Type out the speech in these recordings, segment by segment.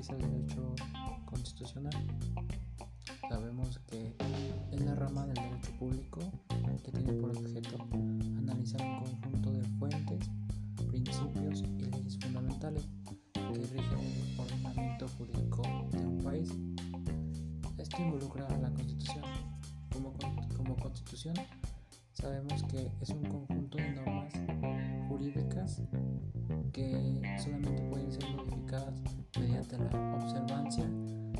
es el derecho constitucional. Sabemos que es la rama del derecho público que tiene por objeto analizar un conjunto de fuentes, principios y leyes fundamentales que rigen el ordenamiento jurídico de un país. Esto involucra a la Constitución. Como, como Constitución sabemos que es un conjunto de normas jurídicas que solamente pueden ser modificadas mediante la observancia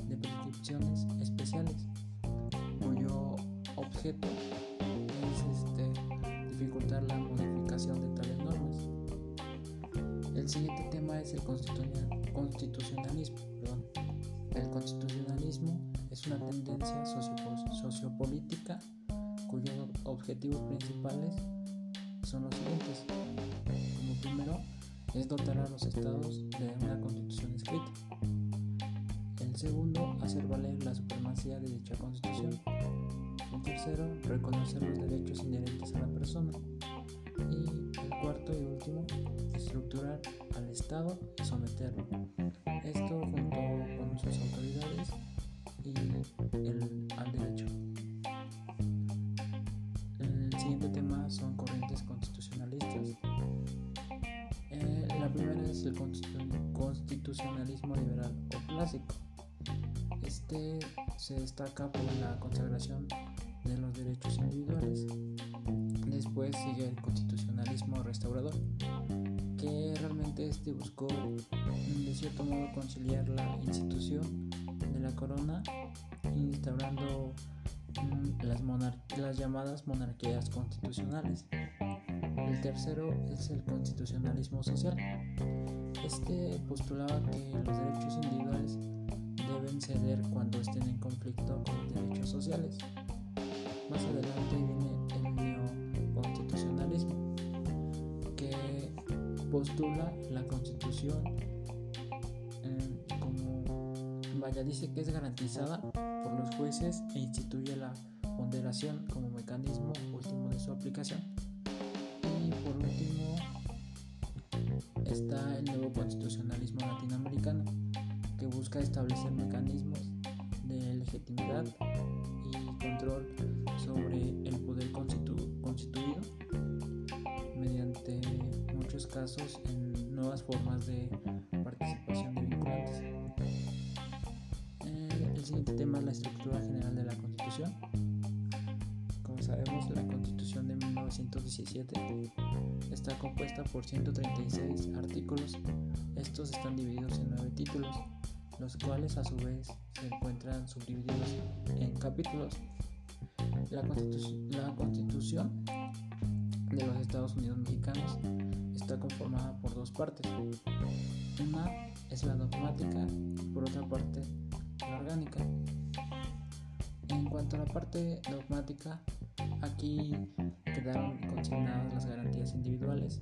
de prescripciones especiales, cuyo objeto es este, dificultar la modificación de tales normas. El siguiente tema es el constitucionalismo. El constitucionalismo es una tendencia sociopolítica cuyos objetivos principales son los siguientes. Como primero, es dotar a los estados de una constitución escrita. El segundo, hacer valer la supremacía de dicha constitución. El tercero, reconocer los derechos inherentes a la persona. Y el cuarto y último, estructurar al Estado y someterlo. Esto junto con sus autoridades y el, al derecho. Siguiente tema son corrientes constitucionalistas. Eh, la primera es el constitucionalismo liberal o clásico. Este se destaca por la consagración de los derechos individuales. Después sigue el constitucionalismo restaurador, que realmente este buscó de cierto modo conciliar la institución de la corona, instaurando las, llamadas monarquías constitucionales. El tercero es el constitucionalismo social. Este postulaba que los derechos individuales deben ceder cuando estén en conflicto con derechos sociales. Más adelante viene el neoconstitucionalismo, que postula la constitución eh, como, vaya, dice que es garantizada jueces e instituye la ponderación como mecanismo último de su aplicación. Y por último está el nuevo constitucionalismo latinoamericano, que busca establecer mecanismos de legitimidad y control sobre el poder constituido mediante muchos casos en nuevas formas de participación de vinculantes. Siguiente tema es la estructura general de la Constitución. Como sabemos, la Constitución de 1917 está compuesta por 136 artículos. Estos están divididos en nueve títulos los cuales a su vez se encuentran subdivididos en capítulos. La, constitución de los Estados Unidos mexicanos está conformada por dos partes. Una es la dogmática y por otra parte orgánica. En cuanto a la parte dogmática, aquí quedaron consignadas las garantías individuales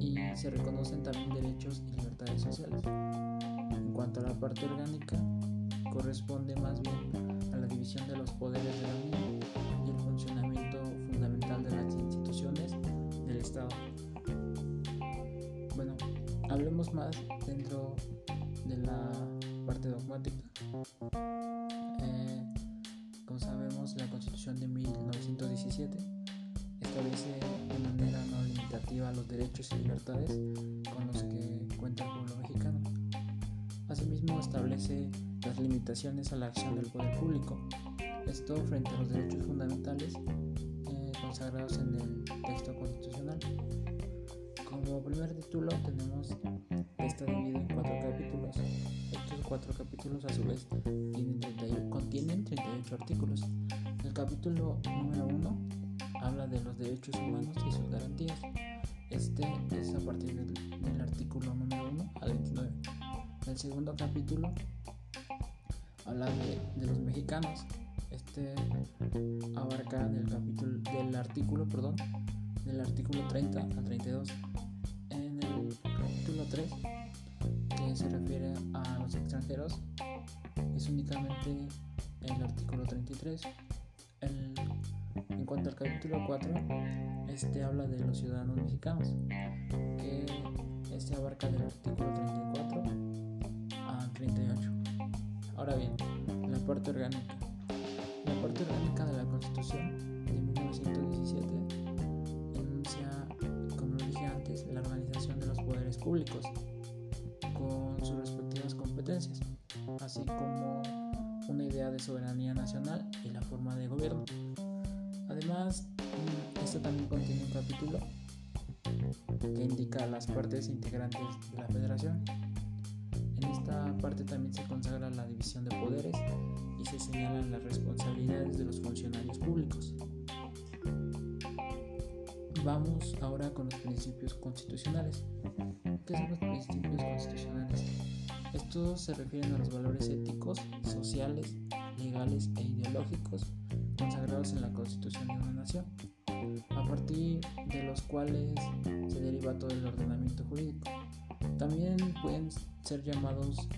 y se reconocen también derechos y libertades sociales. En cuanto a la parte orgánica, corresponde más bien a la división de los poderes de la Unión y el funcionamiento fundamental de las instituciones del Estado. Bueno, hablemos más dentro de la parte dogmática. Eh, como sabemos, la Constitución de 1917 establece de manera no limitativa los derechos y libertades con los que cuenta el pueblo mexicano. Asimismo, establece las limitaciones a la acción del poder público, esto frente a los derechos fundamentales eh, consagrados en el texto constitucional. Como primer título tenemos está dividido en cuatro capítulos. Estos cuatro capítulos a su vez contienen 38 artículos. El capítulo número 1 habla de los derechos humanos y sus garantías. Este es a partir del, del artículo número 1 al 29. El segundo capítulo habla de, los mexicanos. Este abarca del capítulo del artículo, perdón, del artículo 30 al 32. En el capítulo 3, que se refiere a los extranjeros, es únicamente el artículo 33. en cuanto al capítulo 4, este habla de los ciudadanos mexicanos, que este abarca del artículo 34 38. Ahora bien, la parte orgánica. La parte orgánica de la Constitución soberanía nacional y la forma de gobierno. Además, esto también contiene un capítulo que indica las partes integrantes de la federación. En esta parte también se consagra la división de poderes y se señalan las responsabilidades de los funcionarios públicos. Vamos ahora con los principios constitucionales. ¿Qué son los principios constitucionales? Estos se refieren a los valores éticos, sociales, legales e ideológicos consagrados en la Constitución de una nación, a partir de los cuales se deriva todo el ordenamiento jurídico. También pueden ser llamados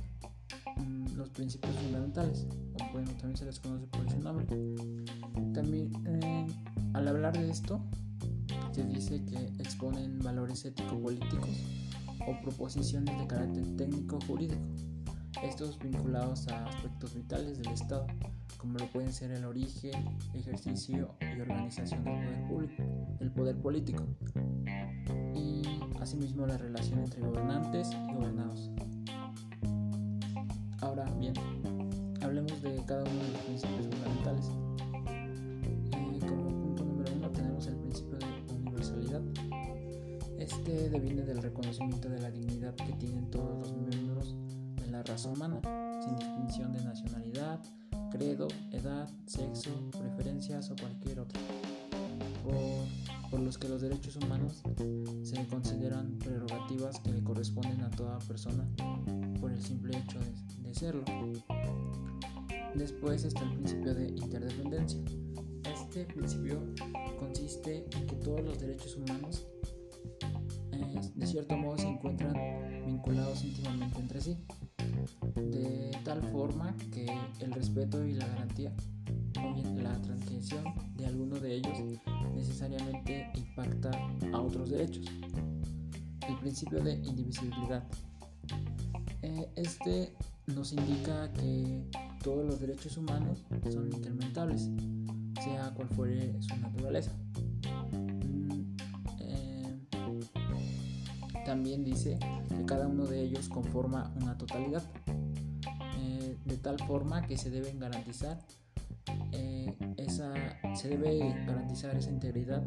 mm, los principios fundamentales, o bueno, también se les conoce por ese nombre. También, eh, al hablar de esto, se dice que exponen valores ético-políticos o proposiciones de carácter técnico-jurídico, estos vinculados a aspectos vitales del Estado, como lo pueden ser el origen, ejercicio y organización del poder público, el poder político, y asimismo la relación entre gobernantes y gobernados. Ahora bien, hablemos de cada uno de los principios fundamentales. Eh, como punto número uno tenemos el principio de universalidad. Este deviene del reconocimiento de la dignidad que tienen todos la raza humana, sin distinción de nacionalidad, credo, edad, sexo, preferencias o cualquier otra, por, los que los derechos humanos se consideran prerrogativas que le corresponden a toda persona por el simple hecho de, serlo. Después está el principio de interdependencia. Este principio consiste en que todos los derechos humanos eh, de cierto modo se encuentran vinculados íntimamente entre sí de tal forma que el respeto y la garantía o bien la transgresión de alguno de ellos necesariamente impacta a otros derechos. El principio de indivisibilidad. Eh, este nos indica que todos los derechos humanos son incrementables, sea cual fuere su naturaleza. Mm, eh, también dice que cada uno de ellos conforma una totalidad de tal forma que se deben garantizar eh, esa se debe garantizar esa integridad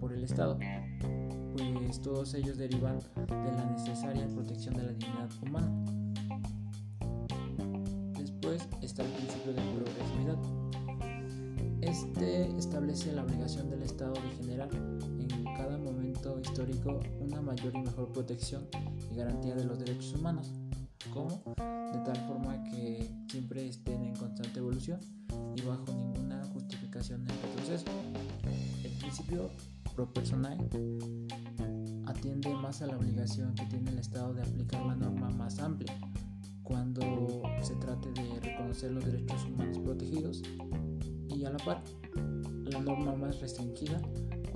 por el Estado, pues todos ellos derivan de la necesaria protección de la dignidad humana. Después está el principio de progresividad. Este establece la obligación del Estado de generar en cada momento histórico una mayor y mejor protección y garantía de los derechos humanos. ¿Cómo? De tal forma que siempre estén en constante evolución y bajo ninguna justificación en el proceso. El principio pro personal atiende más a la obligación que tiene el Estado de aplicar la norma más amplia cuando se trate de reconocer los derechos humanos protegidos y a la par la norma más restringida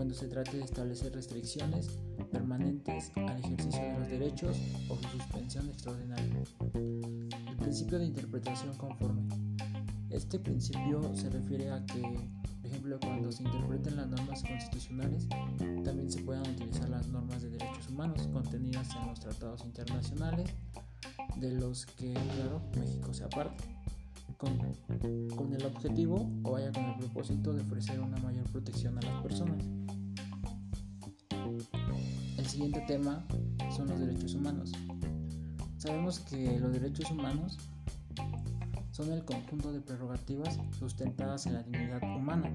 cuando se trate de establecer restricciones permanentes al ejercicio de los derechos o su suspensión extraordinaria. El principio de interpretación conforme. Este principio se refiere a que, por ejemplo, cuando se interpreten las normas constitucionales, también se puedan utilizar las normas de derechos humanos contenidas en los tratados internacionales, de los que, claro, México se aparte, con, el objetivo o vaya con el propósito de ofrecer una mayor protección a las personas siguiente tema son los derechos humanos. Sabemos que los derechos humanos son el conjunto de prerrogativas sustentadas en la dignidad humana,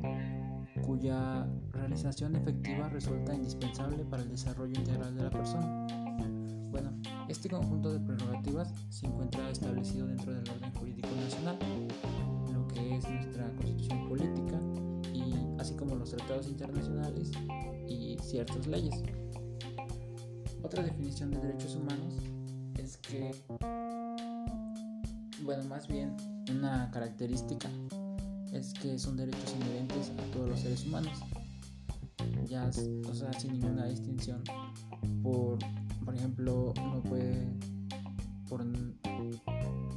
cuya realización efectiva resulta indispensable para el desarrollo integral de la persona. Este conjunto de prerrogativas se encuentra establecido dentro del orden jurídico nacional, lo que es nuestra constitución política, y así como los tratados internacionales y ciertas leyes. Otra definición de derechos humanos es que, bueno, más bien una característica es que son derechos inherentes a todos los seres humanos, ya, o sea, sin ninguna distinción. Por, por ejemplo, no puede, por,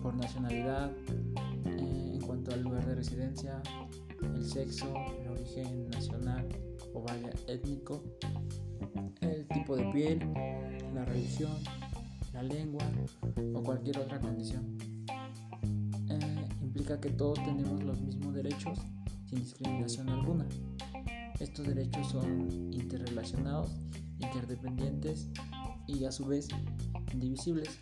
por nacionalidad, eh, en cuanto al lugar de residencia, el sexo, el origen nacional o vaya étnico, el tipo de piel, la religión, la lengua o cualquier otra condición. Eh, implica que todos tenemos los mismos derechos sin discriminación alguna. Estos derechos son interrelacionados, interdependientes y a su vez indivisibles.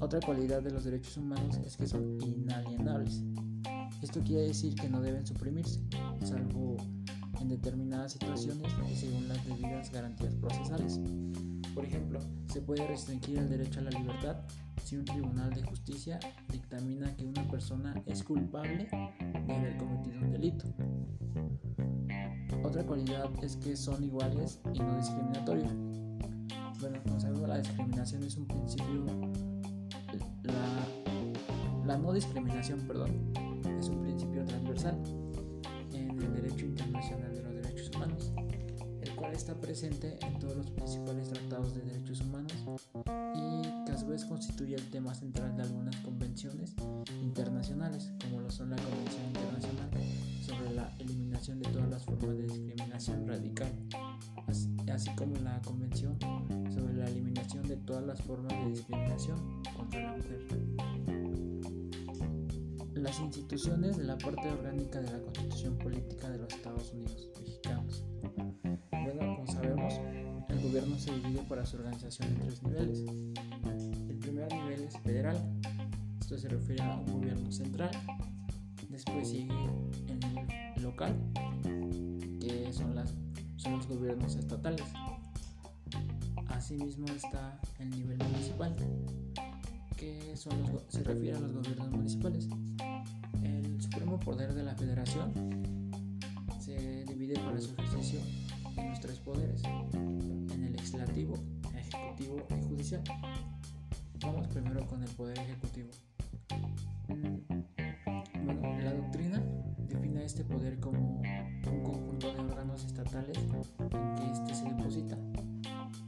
Otra cualidad de los derechos humanos es que son inalienables. Esto quiere decir que no deben suprimirse, salvo en determinadas situaciones y según las debidas garantías procesales. Por ejemplo, se puede restringir el derecho a la libertad si un tribunal de justicia dictamina que una persona es culpable de haber cometido un delito. Otra cualidad es que son iguales y no discriminatorios. Bueno, sabemos, la discriminación es un principio. La, la no discriminación, perdón, es un principio transversal en el derecho internacional de los derechos humanos, el cual está presente en todos los principales tratados de derechos humanos y que a su vez constituye el tema central de algunas convenciones internacionales, como lo son la Convención Internacional sobre la eliminación de todas las formas de discriminación radical, así como la Convención la eliminación de todas las formas de discriminación contra la mujer. Las instituciones de la parte orgánica de la Constitución Política de los Estados Unidos mexicanos. Bueno, como sabemos, el gobierno se divide para su organización en tres niveles. El primer nivel es federal, esto se refiere a un gobierno central. Después sigue el nivel local, que son, las, son los gobiernos estatales. Asimismo está el nivel municipal, que son los, se refiere a los gobiernos municipales. El supremo poder de la federación se divide para su ejercicio en los tres poderes, en el legislativo, ejecutivo y judicial. Vamos primero con el poder ejecutivo. Bueno, la doctrina define este poder como un conjunto de órganos estatales en que éste se deposita,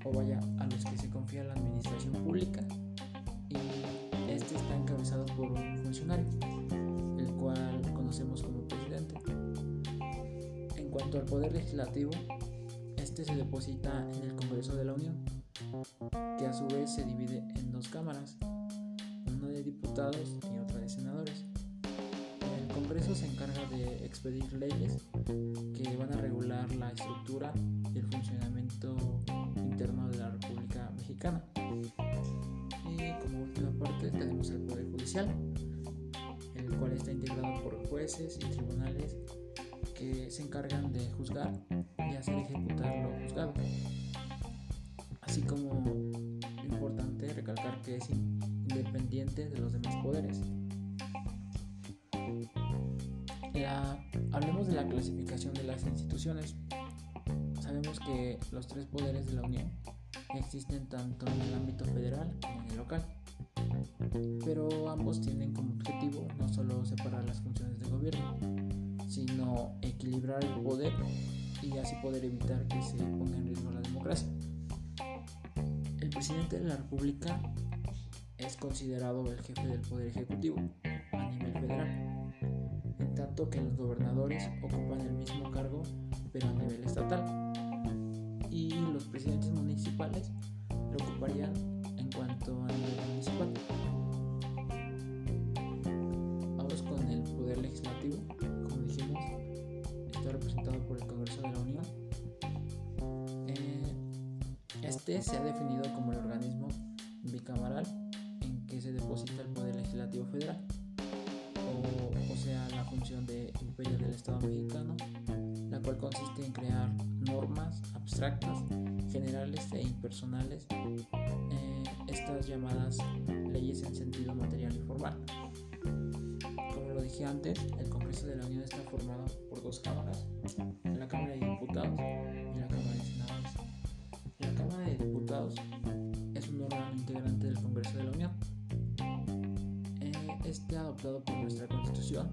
o vaya, a los que se confía la administración pública, y este está encabezado por un funcionario, el cual conocemos como presidente. En cuanto al poder legislativo, este se deposita en el Congreso de la Unión, que a su vez se divide en dos cámaras, una de diputados y otra de senadores. El Congreso se encarga de expedir leyes que van a regular la estructura el funcionamiento interno de la República Mexicana. Y como última parte tenemos el Poder Judicial, el cual está integrado por jueces y tribunales que se encargan de juzgar y hacer ejecutar lo juzgado. Así como importante recalcar que es independiente de los demás poderes. Hablemos de la clasificación de las instituciones. Sabemos que los tres poderes de la Unión existen tanto en el ámbito federal como en el local, pero ambos tienen como objetivo no solo separar las funciones de gobierno, sino equilibrar el poder y así poder evitar que se ponga en riesgo la democracia. El presidente de la República es considerado el jefe del Poder Ejecutivo a nivel federal, en tanto que los gobernadores ocupan el mismo cargo pero a nivel estatal y los presidentes municipales lo ocuparían en cuanto a nivel municipal. Vamos con el Poder Legislativo, como dijimos, está representado por el Congreso de la Unión. Eh, este se ha definido como el organismo bicameral en que se deposita el Poder Legislativo Federal, o, o sea, la función de imperio del Estado mexicano, la cual consiste en crear abstractas, generales e impersonales, eh, estas llamadas leyes en sentido material y formal. Como lo dije antes, el Congreso de la Unión está formado por dos cámaras, la Cámara de Diputados y la Cámara de Senadores. La Cámara de Diputados es un órgano integrante del Congreso de la Unión. Eh, este adoptado por nuestra Constitución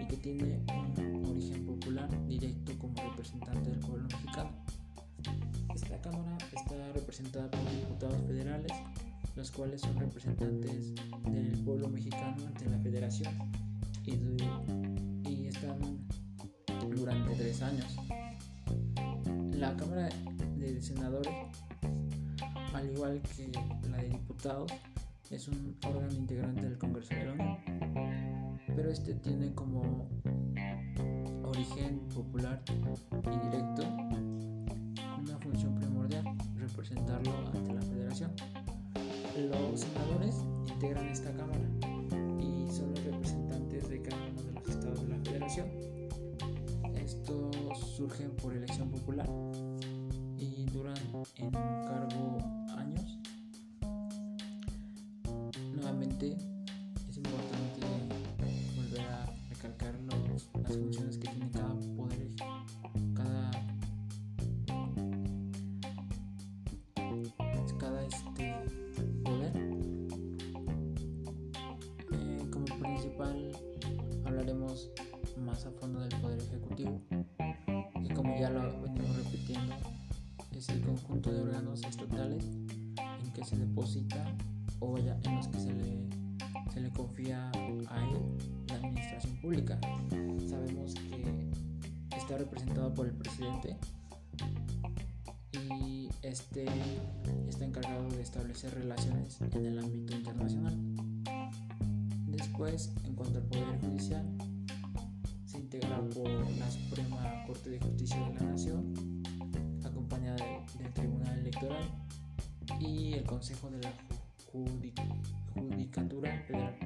y que tiene un origen popular directo como representante del pueblo mexicano. Esta Cámara está representada por diputados federales los cuales son representantes del pueblo mexicano ante la federación y, y están durante tres años. La Cámara de Senadores, al igual que la de Diputados, es un órgano integrante del Congreso de la Unión, pero este tiene como origen popular y directo integran hablaremos más a fondo del poder ejecutivo, y como ya lo venimos repitiendo, es el conjunto de órganos estatales en que se deposita o vaya en los que se le, se le confía a él la administración pública. Sabemos que está representado por el presidente y este está encargado de establecer relaciones en el ámbito internacional. En cuanto al Poder Judicial, se integra por la Suprema Corte de Justicia de la Nación, acompañada del Tribunal Electoral y el Consejo de la Judicatura Federal.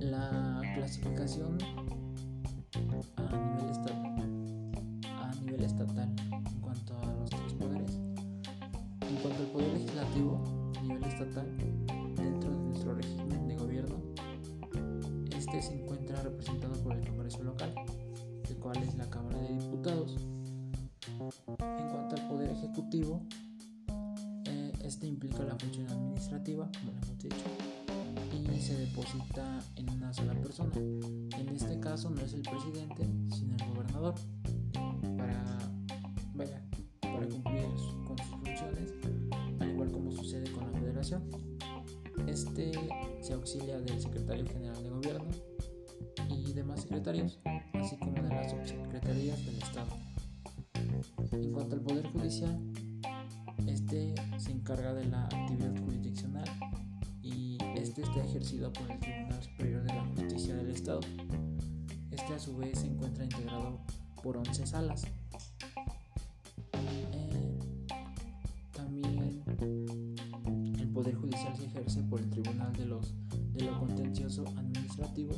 La clasificación el cual es la Cámara de Diputados. En cuanto al poder ejecutivo, este implica la función administrativa, como hemos dicho, y se deposita en una sola persona. En este caso no es el presidente, sino el gobernador, este se encarga de la actividad jurisdiccional y este está ejercido por el Tribunal Superior de la Justicia del Estado. Este a su vez se encuentra integrado por 11 salas. Eh, también el Poder Judicial se ejerce por el Tribunal de, los, de lo Contencioso Administrativo